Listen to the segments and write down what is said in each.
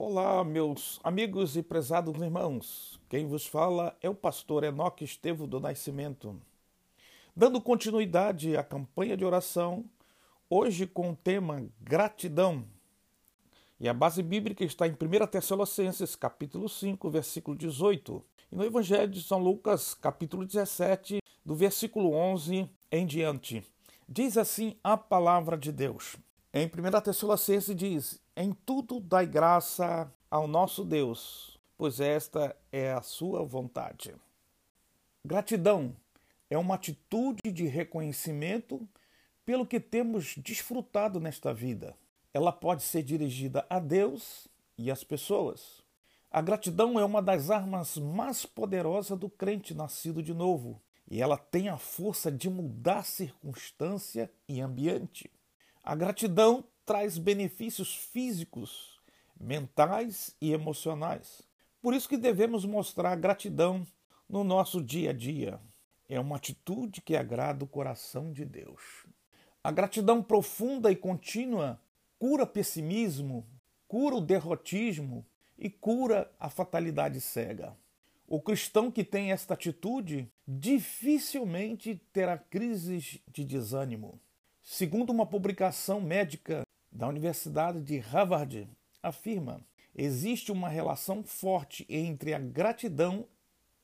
Olá, meus amigos e prezados irmãos. Quem vos fala é o pastor Enoque Estevo do Nascimento. Dando continuidade à campanha de oração, hoje com o tema gratidão. E a base bíblica está em 1 Tessalonicenses, capítulo 5, versículo 18, e no Evangelho de São Lucas, capítulo 17, do versículo 11 em diante. Diz assim a palavra de Deus. Em 1 Tessalonicenses diz: Em tudo dai graça ao nosso Deus, pois esta é a sua vontade. Gratidão é uma atitude de reconhecimento pelo que temos desfrutado nesta vida. Ela pode ser dirigida a Deus e às pessoas. A gratidão é uma das armas mais poderosas do crente nascido de novo, e ela tem a força de mudar circunstância e ambiente. A gratidão traz benefícios físicos, mentais e emocionais. Por isso que devemos mostrar gratidão no nosso dia a dia. É uma atitude que agrada o coração de Deus. A gratidão profunda e contínua cura pessimismo, cura o derrotismo e cura a fatalidade cega. O cristão que tem esta atitude dificilmente terá crises de desânimo. Segundo uma publicação médica da Universidade de Harvard, afirma: existe uma relação forte entre a gratidão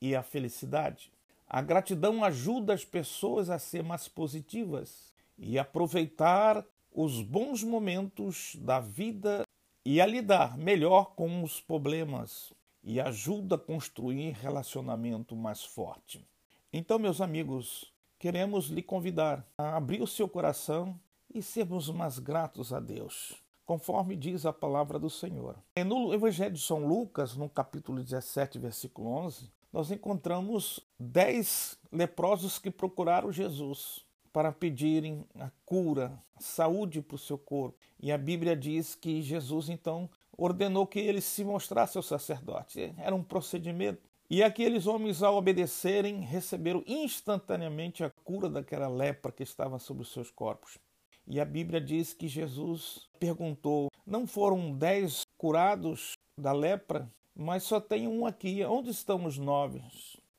e a felicidade. A gratidão ajuda as pessoas a ser mais positivas e aproveitar os bons momentos da vida e a lidar melhor com os problemas e ajuda a construir relacionamento mais forte. Então, meus amigos, queremos lhe convidar a abrir o seu coração e sermos mais gratos a Deus, conforme diz a palavra do Senhor. No Evangelho de São Lucas, no capítulo 17, versículo 11, nós encontramos dez leprosos que procuraram Jesus para pedirem a cura, a saúde para o seu corpo. E a Bíblia diz que Jesus então ordenou que eles se mostrassem ao sacerdote. Era um procedimento e aqueles homens, ao obedecerem, receberam instantaneamente a cura daquela lepra que estava sobre os seus corpos. E a Bíblia diz que Jesus perguntou: Não foram dez curados da lepra? Mas só tem um aqui. Onde estão os nove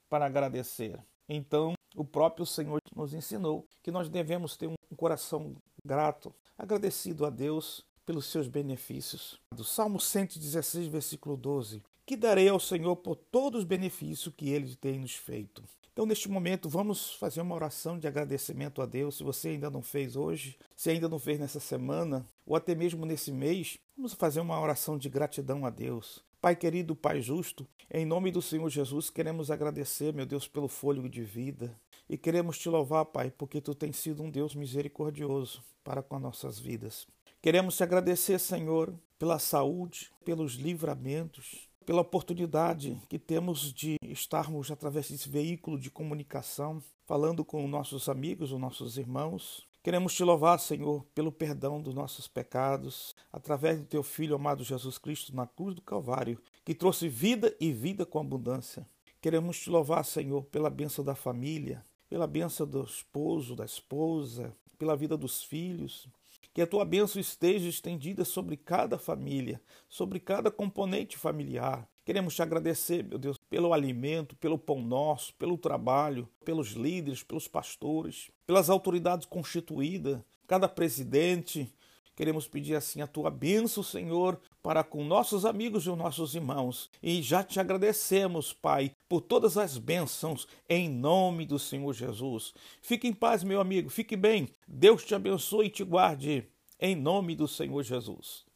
para agradecer? Então, o próprio Senhor nos ensinou que nós devemos ter um coração grato, agradecido a Deus pelos seus benefícios. Do Salmo 116, versículo 12: que darei ao Senhor por todos os benefícios que Ele tem nos feito. Então, neste momento, vamos fazer uma oração de agradecimento a Deus. Se você ainda não fez hoje, se ainda não fez nessa semana, ou até mesmo nesse mês, vamos fazer uma oração de gratidão a Deus. Pai querido, Pai justo, em nome do Senhor Jesus, queremos agradecer, meu Deus, pelo fôlego de vida. E queremos te louvar, Pai, porque tu tens sido um Deus misericordioso para com nossas vidas. Queremos te agradecer, Senhor, pela saúde, pelos livramentos, pela oportunidade que temos de estarmos através desse veículo de comunicação, falando com nossos amigos, os nossos irmãos. Queremos te louvar, Senhor, pelo perdão dos nossos pecados, através do teu Filho amado Jesus Cristo na cruz do Calvário, que trouxe vida e vida com abundância. Queremos te louvar, Senhor, pela bênção da família, pela bênção do esposo, da esposa, pela vida dos filhos, que a tua bênção esteja estendida sobre cada família, sobre cada componente familiar. Queremos te agradecer, meu Deus, pelo alimento, pelo pão nosso, pelo trabalho, pelos líderes, pelos pastores, pelas autoridades constituídas, cada presidente, Queremos pedir assim a tua bênção, Senhor, para com nossos amigos e os nossos irmãos. E já te agradecemos, Pai, por todas as bênçãos, em nome do Senhor Jesus. Fique em paz, meu amigo, fique bem. Deus te abençoe e te guarde, em nome do Senhor Jesus.